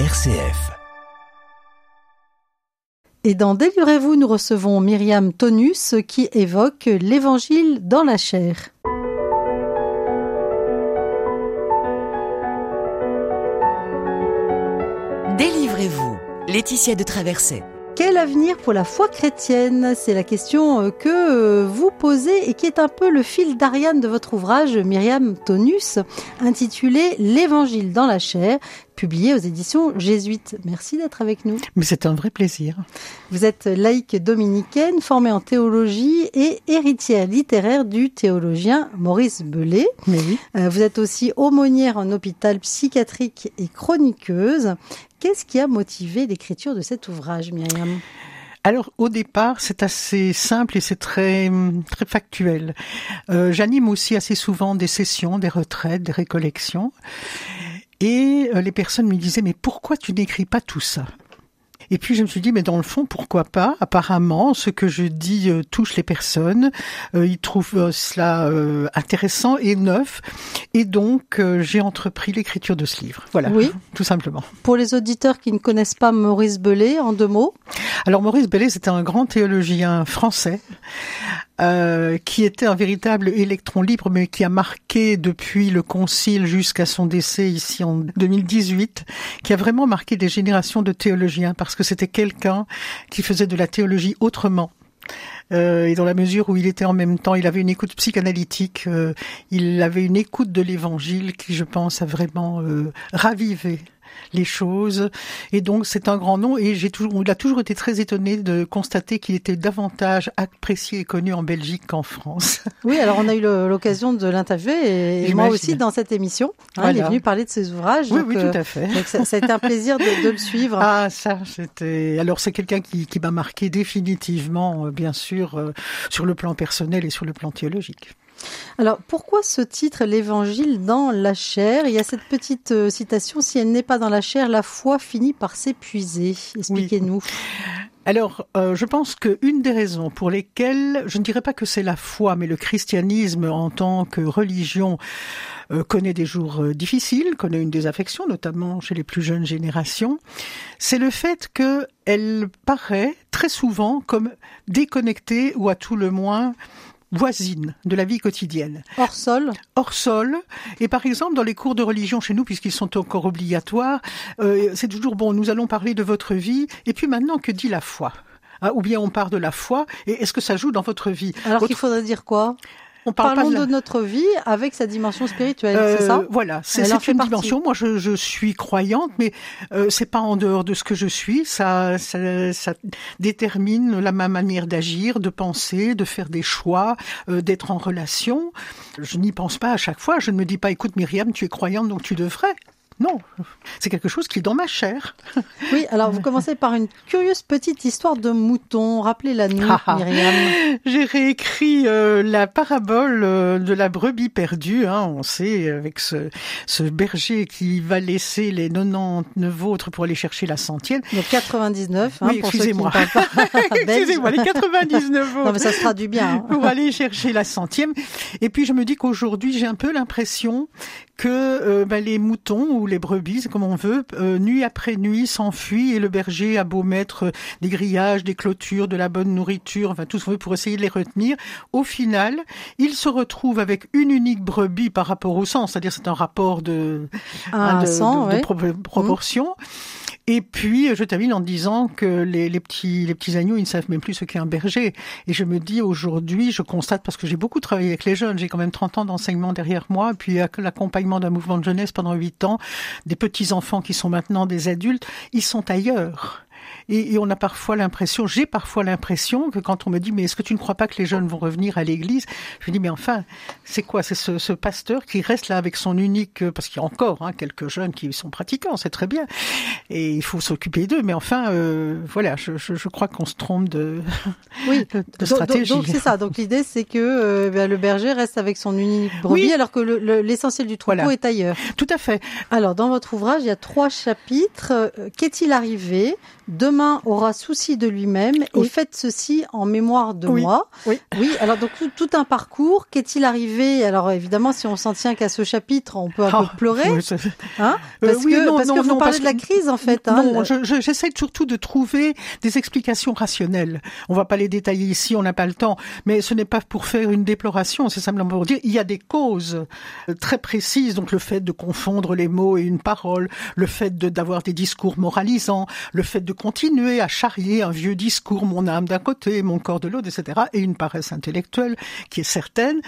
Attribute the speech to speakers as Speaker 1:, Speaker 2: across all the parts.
Speaker 1: RCF.
Speaker 2: Et dans Délurez-vous, nous recevons Myriam Tonus qui évoque l'évangile dans la chair.
Speaker 1: Délivrez-vous. Laetitia de Traversée.
Speaker 2: Quel avenir pour la foi chrétienne? C'est la question euh, que euh, vous posez et qui est un peu le fil d'Ariane de votre ouvrage, Myriam Tonus, intitulé L'Évangile dans la chair, publié aux éditions jésuites. Merci d'être avec nous.
Speaker 3: Mais c'est un vrai plaisir.
Speaker 2: Vous êtes laïque dominicaine, formée en théologie et héritière littéraire du théologien Maurice Belay.
Speaker 3: Mais oui.
Speaker 2: Euh, Vous êtes aussi aumônière en hôpital psychiatrique et chroniqueuse. Qu'est-ce qui a motivé l'écriture de cet ouvrage, Myriam?
Speaker 3: Alors au départ, c'est assez simple et c'est très très factuel. Euh, J'anime aussi assez souvent des sessions, des retraites, des récollections, et euh, les personnes me disaient mais pourquoi tu n'écris pas tout ça? Et puis je me suis dit, mais dans le fond, pourquoi pas? Apparemment, ce que je dis euh, touche les personnes. Euh, ils trouvent euh, cela euh, intéressant et neuf. Et donc, euh, j'ai entrepris l'écriture de ce livre. Voilà,
Speaker 2: Oui.
Speaker 3: tout simplement.
Speaker 2: Pour les auditeurs qui ne connaissent pas Maurice Belay, en deux mots,
Speaker 3: Alors Maurice Bellet, c'était un grand théologien français euh, qui était un véritable électron libre, mais qui a marqué depuis le Concile jusqu'à son décès ici en 2018, qui a vraiment marqué des générations de théologiens parce que c'était quelqu'un qui faisait de la théologie autrement. Euh, et dans la mesure où il était en même temps, il avait une écoute psychanalytique, euh, il avait une écoute de l'Évangile qui, je pense, a vraiment euh, ravivé les choses. Et donc, c'est un grand nom. Et j'ai toujours, il a toujours été très étonné de constater qu'il était davantage apprécié et connu en Belgique qu'en France.
Speaker 2: Oui, alors on a eu l'occasion de l'interviewer et, et moi aussi dans cette émission. Hein, Il est venu parler de ses ouvrages.
Speaker 3: oui,
Speaker 2: donc,
Speaker 3: oui,
Speaker 2: euh,
Speaker 3: tout à fait.
Speaker 2: donc ça, ça a été un plaisir de, de le suivre.
Speaker 3: Ah, ça, c'était. Alors, c'est quelqu'un qui, qui m'a marqué définitivement, euh, bien sûr, euh, sur le plan personnel et sur le plan théologique.
Speaker 2: Alors pourquoi ce titre, l'Évangile dans la chair? Il y a cette petite euh, citation si elle n'est pas dans la chair, la foi finit par s'épuiser. Expliquez-nous.
Speaker 3: Alors, euh, je pense qu'une des raisons pour lesquelles, je ne dirais pas que c'est la foi, mais le christianisme en tant que religion euh, connaît des jours difficiles, connaît une désaffection, notamment chez les plus jeunes générations, c'est le fait que elle paraît très souvent comme déconnectée ou à tout le moins voisine de la vie quotidienne.
Speaker 2: Hors sol,
Speaker 3: hors sol. Et par exemple, dans les cours de religion chez nous, puisqu'ils sont encore obligatoires, euh, c'est toujours bon, nous allons parler de votre vie. Et puis maintenant, que dit la foi? Hein, Ou bien on parle de la foi, et est-ce que ça joue dans votre vie?
Speaker 2: Alors
Speaker 3: Autre-
Speaker 2: qu'il faudrait dire quoi?
Speaker 3: On parle
Speaker 2: Parlons de, notre vie avec sa dimension spirituelle,
Speaker 3: Euh,
Speaker 2: c'est ça?
Speaker 3: Voilà, c'est une
Speaker 2: partie.
Speaker 3: dimension. Moi, je, je suis croyante, mais euh, c'est pas en dehors de ce que je suis. Ça, ça, ça détermine la ma manière d'agir, de penser, de faire des choix, euh, d'être en relation. Je n'y pense pas à chaque fois. Je ne me dis pas, écoute, Myriam, tu es croyante, donc tu devrais. Non, c'est quelque chose qui est dans ma chair.
Speaker 2: Oui, alors vous commencez par une curieuse petite histoire de mouton. Rappelez-la nous,
Speaker 3: Ah, ah.
Speaker 2: Myriam.
Speaker 3: J'ai réécrit euh, la parabole euh, de la brebis perdue. Hein, on sait, avec ce, ce berger qui va laisser les 99 autres pour aller chercher la centième.
Speaker 2: Donc 99, hein,
Speaker 3: Oui, excusez-moi. Excusez-moi, les 99
Speaker 2: Non,
Speaker 3: autres
Speaker 2: mais ça se traduit bien. hein.
Speaker 3: pour aller chercher la centième. Et puis je me dis qu'aujourd'hui, j'ai un peu l'impression que euh, ben, les moutons ou les brebis, c'est comme on veut, euh, nuit après nuit s'enfuient et le berger a beau mettre euh, des grillages, des clôtures, de la bonne nourriture, enfin tout ce qu'on veut pour essayer de les retenir. Au final, il se retrouve avec une unique brebis par rapport au sang, c'est-à-dire c'est un rapport de,
Speaker 2: Un
Speaker 3: hein, de,
Speaker 2: sang,
Speaker 3: de- de
Speaker 2: ouais.
Speaker 3: pro- proportion. Et puis, je termine en disant que les, petits, les petits agneaux, ils ne savent même plus ce qu'est un berger. Et je me dis aujourd'hui, je constate, parce que j'ai beaucoup travaillé avec les jeunes, j'ai quand même 30 ans d'enseignement derrière moi, puis avec l'accompagnement d'un mouvement de jeunesse pendant 8 ans, des petits-enfants qui sont maintenant des adultes, ils sont ailleurs. Et, et on a parfois l'impression, j'ai parfois l'impression que quand on me dit mais est-ce que tu ne crois pas que les jeunes vont revenir à l'église? Je dis mais enfin c'est quoi? C'est ce, ce pasteur qui reste là avec son unique euh, parce qu'il y a encore hein, quelques jeunes qui sont pratiquants, c'est très bien et il faut s'occuper d'eux. Mais enfin euh, voilà, je, je, je crois qu'on se trompe de,
Speaker 2: Oui,
Speaker 3: de, stratégie.
Speaker 2: Donc c'est ça. Donc l'idée c'est que euh, ben, le berger reste avec son unique brebis
Speaker 3: Oui.
Speaker 2: alors que le- le- l'essentiel du troupeau
Speaker 3: Voilà.
Speaker 2: est ailleurs.
Speaker 3: Tout à fait.
Speaker 2: Alors dans votre ouvrage il y a trois chapitres. Euh, Qu'est-il arrivé demain aura souci de lui-même et faites ceci en mémoire de moi.
Speaker 3: Oui.
Speaker 2: Oui. Alors donc tout, un parcours. Qu'est-il arrivé? Alors évidemment, si on s'en tient qu'à ce chapitre, on peut un peu
Speaker 3: Ah,
Speaker 2: pleurer, hein?
Speaker 3: Euh,
Speaker 2: Parce que
Speaker 3: non,
Speaker 2: parce
Speaker 3: non,
Speaker 2: que vous
Speaker 3: non,
Speaker 2: parlez de la crise en fait. Hein,
Speaker 3: non,
Speaker 2: le-
Speaker 3: je- je- j'essaie surtout de trouver des explications rationnelles. On va pas les détailler ici, on n'a pas le temps. Mais ce n'est pas pour faire une déploration, c'est simplement pour dire il y a des causes euh, très précises. Donc le fait de confondre les mots et une parole, le fait de- d'avoir des discours moralisants, le fait de continuer à charrier un vieux discours, mon âme d'un côté, mon corps de l'autre, etc. Et une paresse intellectuelle qui est certaine.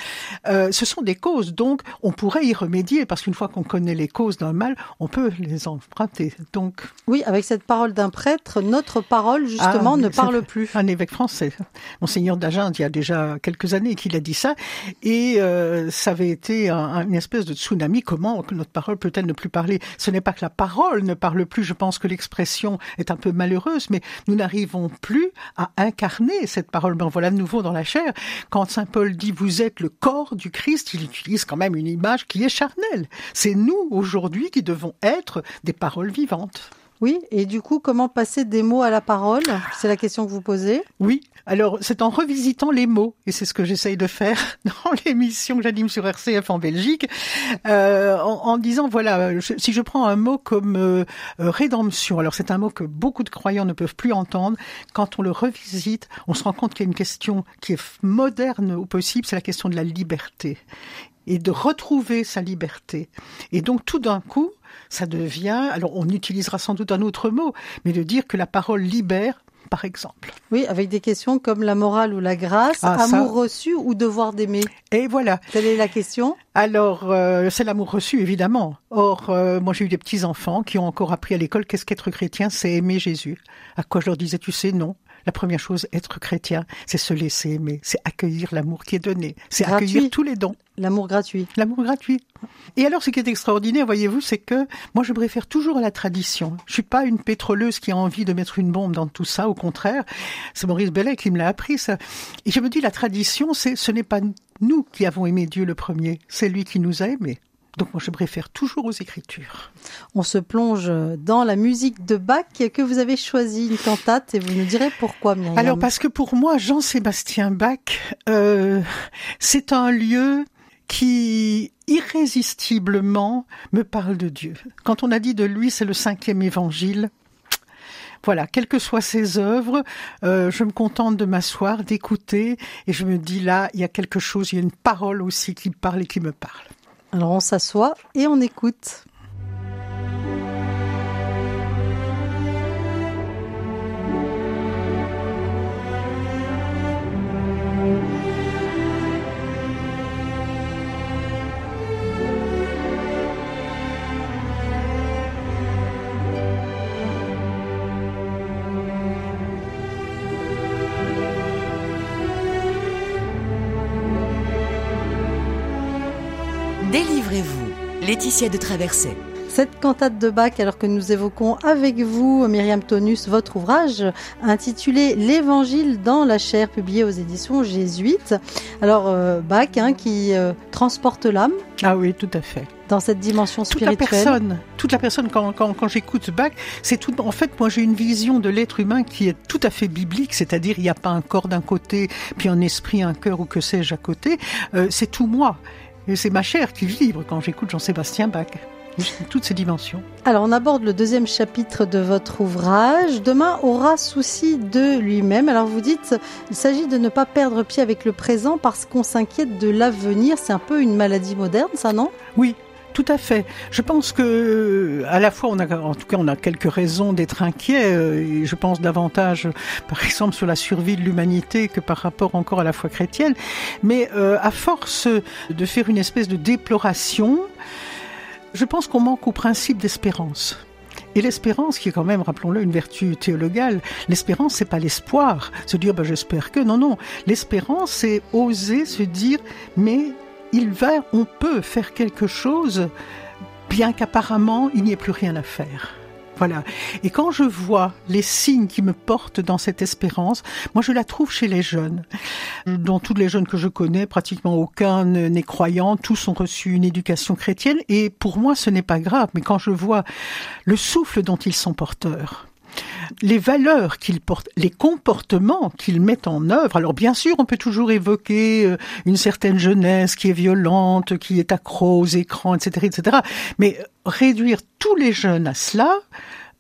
Speaker 3: Euh, ce sont des causes. Donc on pourrait y remédier parce qu'une fois qu'on connaît les causes d'un mal, on peut les emprunter. Donc
Speaker 2: Oui, avec cette parole d'un prêtre, notre parole justement
Speaker 3: Ah,
Speaker 2: ne parle plus.
Speaker 3: Un évêque français, monseigneur d'Agen, il y a déjà quelques années qu'il a dit ça, et euh, ça avait été un- un- une espèce de tsunami. Comment notre parole peut-elle ne plus parler? Ce n'est pas que la parole ne parle plus. Je pense que l'expression est un peu malheureuse, mais nous n'arrivons plus à incarner cette parole. Ben voilà de nouveau dans la chair. Quand saint Paul dit vous êtes le corps du Christ, il utilise quand même une image qui est charnelle. C'est nous aujourd'hui qui devons être des paroles vivantes.
Speaker 2: Oui, et du coup, comment passer des mots à la parole? C'est la question que vous posez?
Speaker 3: Oui, alors c'est en revisitant les mots, et c'est ce que j'essaye de faire dans l'émission que j'anime sur RCF en Belgique, euh, en, disant, voilà, si je prends un mot comme euh, euh, rédemption, alors c'est un mot que beaucoup de croyants ne peuvent plus entendre, quand on le revisite, on se rend compte qu'il y a une question qui est moderne au possible, c'est la question de la liberté et de retrouver sa liberté. Et donc tout d'un coup, ça devient, alors on utilisera sans doute un autre mot, mais de dire que la parole libère, par exemple.
Speaker 2: Oui, avec des questions comme la morale ou la grâce,
Speaker 3: Ah, ça-
Speaker 2: amour reçu ou devoir d'aimer.
Speaker 3: Et voilà.
Speaker 2: Quelle est la question
Speaker 3: Alors, euh, c'est l'amour reçu, évidemment. Or, euh, moi, j'ai eu des petits-enfants qui ont encore appris à l'école qu'est-ce qu'être chrétien, c'est aimer Jésus. À quoi je leur disais, tu sais, non. La première chose, être chrétien, c'est se laisser aimer, c'est accueillir l'amour qui est donné, c'est accueillir tous les dons.
Speaker 2: L'amour gratuit.
Speaker 3: L'amour gratuit. Et alors, ce qui est extraordinaire, voyez-vous, c'est que moi, je préfère toujours la tradition. Je suis pas une pétroleuse qui a envie de mettre une bombe dans tout ça. Au contraire, c'est Maurice Bellet qui me l'a appris, ça. Et je me dis, la tradition, c'est, ce n'est pas nous qui avons aimé Dieu le premier. C'est lui qui nous a aimés. Donc, moi, je préfère toujours aux Écritures.
Speaker 2: On se plonge dans la musique de Bach que vous avez choisi, une cantate, et vous nous direz pourquoi, Myriam.
Speaker 3: Alors, parce que pour moi, Jean-Sébastien Bach, euh, c'est un lieu qui irrésistiblement me parle de Dieu. Quand on a dit de lui, c'est le cinquième évangile. Voilà, quelles que soient ses œuvres, euh, je me contente de m'asseoir, d'écouter, et je me dis là, il y a quelque chose, il y a une parole aussi qui parle et qui me parle.
Speaker 2: Alors on s'assoit et on écoute.
Speaker 1: Délivrez-vous. Laetitia de Traverset.
Speaker 2: Cette cantate de Bach, alors que nous évoquons avec vous, Myriam Tonus, votre ouvrage intitulé L'Évangile dans la chair, publié aux éditions jésuites. Alors euh, Bach, hein, qui euh, transporte l'âme
Speaker 3: Ah oui, tout à fait.
Speaker 2: dans cette dimension
Speaker 3: toute la
Speaker 2: spirituelle.
Speaker 3: personne, toute la personne quand, quand, quand j'écoute Bach, c'est tout. En fait, moi, j'ai une vision de l'être humain qui est tout à fait biblique, c'est-à-dire il n'y a pas un corps d'un côté, puis un esprit, un cœur ou que sais-je à côté. Euh, c'est tout moi. Et c'est ma chair qui vibre quand j'écoute Jean-Sébastien Bach. Toutes ces dimensions.
Speaker 2: Alors on aborde le deuxième chapitre de votre ouvrage. Demain aura souci de lui-même. Alors vous dites, il s'agit de ne pas perdre pied avec le présent parce qu'on s'inquiète de l'avenir. C'est un peu une maladie moderne, ça, non?
Speaker 3: Oui, tout à fait. Je pense que, à la fois, on a, en tout cas, on a quelques raisons d'être inquiets. euh, je pense davantage, par exemple, sur la survie de l'humanité que par rapport encore à la foi chrétienne. Mais euh, à force de faire une espèce de déploration, je pense qu'on manque au principe d'espérance. Et l'espérance, qui est quand même, rappelons-le, une vertu théologale, l'espérance, c'est pas l'espoir, se dire, ben, j'espère que, non, non. L'espérance, c'est oser se dire, mais il va, on peut faire quelque chose, bien qu'apparemment, il n'y ait plus rien à faire. Voilà. Et quand je vois les signes qui me portent dans cette espérance, moi je la trouve chez les jeunes. Dans tous les jeunes que je connais, pratiquement aucun n'est croyant, tous ont reçu une éducation chrétienne et pour moi ce n'est pas grave, mais quand je vois le souffle dont ils sont porteurs, les valeurs qu'ils portent, les comportements qu'ils mettent en œuvre. Alors bien sûr, on peut toujours évoquer euh, une certaine jeunesse qui est violente, qui est accro aux écrans, etc., etc. Mais réduire tous les jeunes à cela,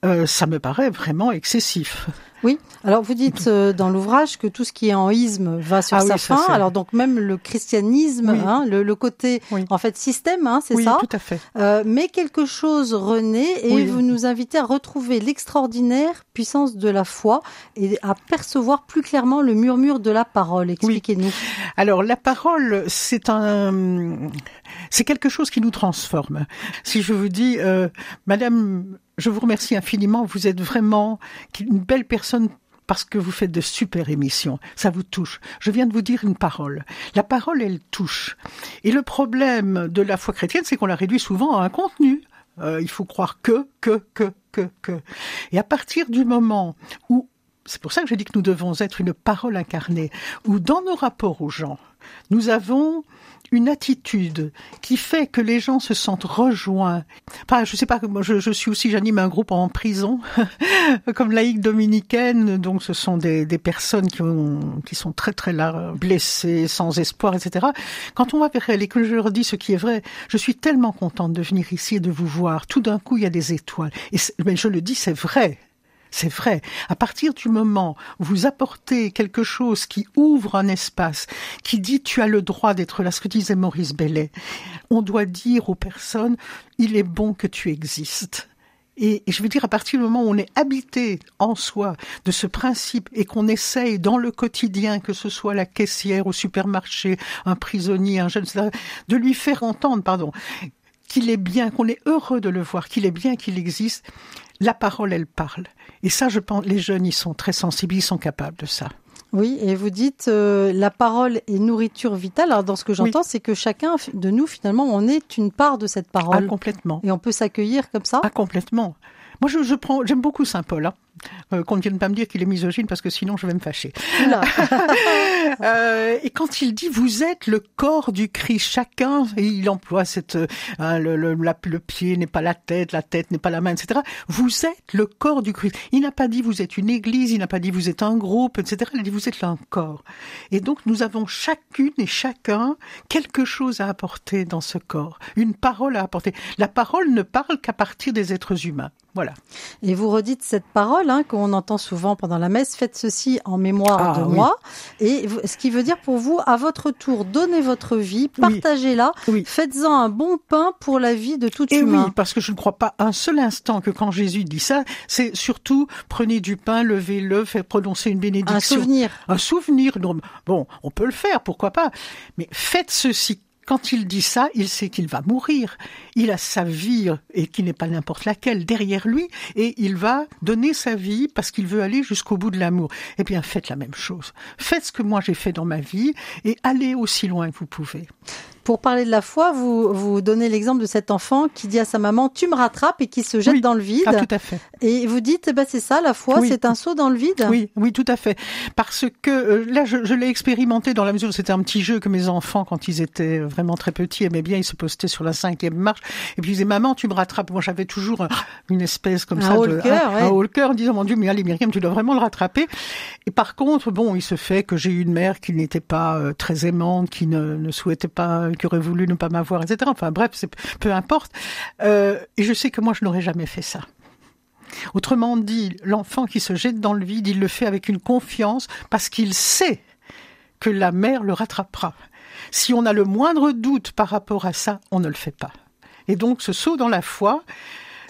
Speaker 3: euh, ça me paraît vraiment excessif.
Speaker 2: Oui. Alors vous dites euh, dans l'ouvrage que tout ce qui est en isme va sur
Speaker 3: Ah
Speaker 2: sa
Speaker 3: oui,
Speaker 2: fin. Alors donc même le christianisme,
Speaker 3: Oui.
Speaker 2: hein, le, le côté
Speaker 3: Oui.
Speaker 2: en fait système, hein, c'est
Speaker 3: oui,
Speaker 2: ça.
Speaker 3: tout à fait.
Speaker 2: Euh, mais quelque chose renaît et vous nous invitez à retrouver l'extraordinaire puissance de la foi et à percevoir plus clairement le murmure de la parole. Expliquez-nous.
Speaker 3: Alors la parole, c'est un, c'est quelque chose qui nous transforme. Si je vous dis, euh, Madame, je vous remercie infiniment. Vous êtes vraiment une belle personne. Parce que vous faites de super émissions, ça vous touche. Je viens de vous dire une parole. La parole, elle touche. Et le problème de la foi chrétienne, c'est qu'on la réduit souvent à un contenu. Euh, il faut croire que, que, que, que, que. Et à partir du moment où c'est pour ça que je dis que nous devons être une parole incarnée, où dans nos rapports aux gens, nous avons une attitude qui fait que les gens se sentent rejoints. Enfin, je sais pas, moi, je, suis aussi, j'anime un groupe en prison, comme laïque dominicaine, donc ce sont des, personnes qui, ont, qui sont très très là, blessées, sans espoir, etc. Quand on va vers elles et que je leur dis ce qui est vrai, je suis tellement contente de venir ici et de vous voir. Tout d'un coup, il y a des étoiles. Mais je le dis, c'est vrai. C'est vrai. À partir du moment où vous apportez quelque chose qui ouvre un espace, qui dit tu as le droit d'être là, ce que disait Maurice Bellet, on doit dire aux personnes il est bon que tu existes. Et, je veux dire, à partir du moment où on est habité en soi de ce principe et qu'on essaye dans le quotidien, que ce soit la caissière au supermarché, un prisonnier, un jeune, de lui faire entendre, pardon, qu'il est bien, qu'on est heureux de le voir, qu'il est bien qu'il existe, la parole, elle parle. Et ça, je pense, les jeunes, ils sont très sensibles, ils sont capables de ça.
Speaker 2: Oui, et vous dites euh, la parole est nourriture vitale. Alors dans ce que j'entends, c'est que chacun de nous finalement, on est une part de cette
Speaker 3: Ah,
Speaker 2: parole
Speaker 3: complètement.
Speaker 2: et on peut s'accueillir comme ça?
Speaker 3: Ah, complètement. Moi, je, je prends, j'aime beaucoup Saint Paul. Hein. Euh, qu'on ne vienne pas me dire qu'il est misogyne parce que sinon je vais me fâcher. Euh, et quand il dit vous êtes le corps du Christ, chacun, et il emploie cette, euh, hein, le, le, la- le pied n'est pas la tête, la tête n'est pas la main, etc. Vous êtes le corps du Christ. Il n'a pas dit vous êtes une église, il n'a pas dit vous êtes un groupe, etc. Il a dit vous êtes un corps. Et donc nous avons chacune et chacun quelque chose à apporter dans ce corps, une parole à apporter. La parole ne parle qu'à partir des êtres humains. Voilà.
Speaker 2: Et vous redites cette parole hein, qu'on entend souvent pendant la messe, faites ceci en mémoire
Speaker 3: Ah,
Speaker 2: de
Speaker 3: oui.
Speaker 2: moi. Et ce qui veut dire pour vous, à votre tour, donnez votre vie,
Speaker 3: Oui.
Speaker 2: partagez-la,
Speaker 3: Oui.
Speaker 2: faites-en un bon pain pour la vie de tout
Speaker 3: Et oui,
Speaker 2: humain.
Speaker 3: parce que je ne crois pas un seul instant que quand Jésus dit ça, c'est surtout prenez du pain, levez-le, faites prononcer une bénédiction.
Speaker 2: Un souvenir.
Speaker 3: Un souvenir. Bon, on peut le faire, pourquoi pas. Mais faites ceci. Quand il dit ça, il sait qu'il va mourir. Il a sa vie, et qui n'est pas n'importe laquelle, derrière lui, et il va donner sa vie parce qu'il veut aller jusqu'au bout de l'amour. Eh bien, faites la même chose. Faites ce que moi j'ai fait dans ma vie, et allez aussi loin que vous pouvez.
Speaker 2: Pour parler de la foi, vous, vous donnez l'exemple de cet enfant qui dit à sa maman, tu me rattrapes et qui se jette
Speaker 3: Oui.
Speaker 2: dans le vide.
Speaker 3: Ah, tout à fait.
Speaker 2: Et vous dites, eh ben, c'est ça, la foi,
Speaker 3: Oui.
Speaker 2: c'est un saut dans le vide.
Speaker 3: Oui, oui, tout à fait. Parce que euh, là, je, je l'ai expérimenté dans la mesure où c'était un petit jeu que mes enfants, quand ils étaient vraiment très petits, aimaient bien. Ils se postaient sur la cinquième marche et puis ils disaient maman, tu me rattrapes. Moi, j'avais toujours un- une espèce comme
Speaker 2: Un
Speaker 3: ça
Speaker 2: haut
Speaker 3: de
Speaker 2: le cœur,
Speaker 3: un,
Speaker 2: ouais.
Speaker 3: un haut le cœur, en disant mon Dieu, mais allez Myriam, tu dois vraiment le rattraper. Et par contre, bon, il se fait que j'ai eu une mère qui n'était pas euh, très aimante, qui ne, ne souhaitait pas, qui aurait voulu ne pas m'avoir, etc. Enfin bref, c'est peu importe. Euh, et je sais que moi, je n'aurais jamais fait ça. Autrement dit, l'enfant qui se jette dans le vide, il le fait avec une confiance parce qu'il sait que la mère le rattrapera. Si on a le moindre doute par rapport à ça, on ne le fait pas. Et donc ce saut dans la foi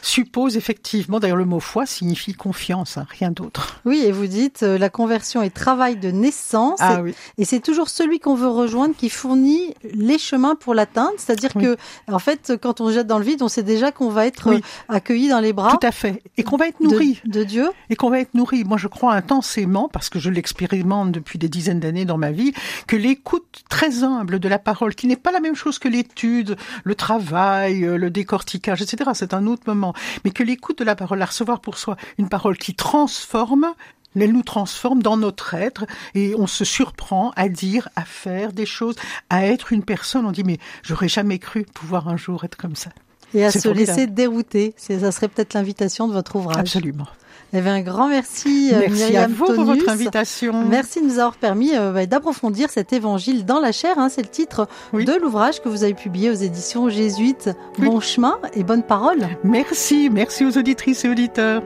Speaker 3: suppose effectivement, d'ailleurs le mot foi signifie confiance, hein, rien d'autre.
Speaker 2: Oui, et vous dites, euh, la conversion est travail de naissance.
Speaker 3: Ah
Speaker 2: et-
Speaker 3: oui.
Speaker 2: Et c'est toujours celui qu'on veut rejoindre qui fournit les chemins pour l'atteindre. C'est-à-dire
Speaker 3: Oui.
Speaker 2: que, en fait, quand on jette dans le vide, on sait déjà qu'on va être
Speaker 3: Oui.
Speaker 2: euh, accueilli dans les bras
Speaker 3: Tout à fait. Et qu'on va être
Speaker 2: de,
Speaker 3: nourri.
Speaker 2: de Dieu.
Speaker 3: et qu'on va être nourri. Moi, je crois intensément, parce que je l'expérimente depuis des dizaines d'années dans ma vie, que l'écoute très humble de la parole, qui n'est pas la même chose que l'étude, le travail, euh, le décortiquage, etc., c'est un autre moment, mais que l'écoute de la parole, à recevoir pour soi une parole qui transforme, elle nous transforme dans notre être et on se surprend à dire, à faire des choses, à être une personne. On dit mais j'aurais jamais cru pouvoir un jour être comme ça.
Speaker 2: Et à se laisser dérouter. Ça serait peut-être l'invitation de votre ouvrage.
Speaker 3: Absolument.
Speaker 2: Eh bien, un grand merci,
Speaker 3: euh, merci
Speaker 2: Myriam
Speaker 3: à vous pour votre invitation.
Speaker 2: Merci de nous avoir permis euh, bah, d'approfondir cet évangile dans la chair. Hein, c'est le titre de l'ouvrage que vous avez publié aux éditions jésuites. Bon chemin et bonne parole.
Speaker 3: Merci, merci aux auditrices et auditeurs.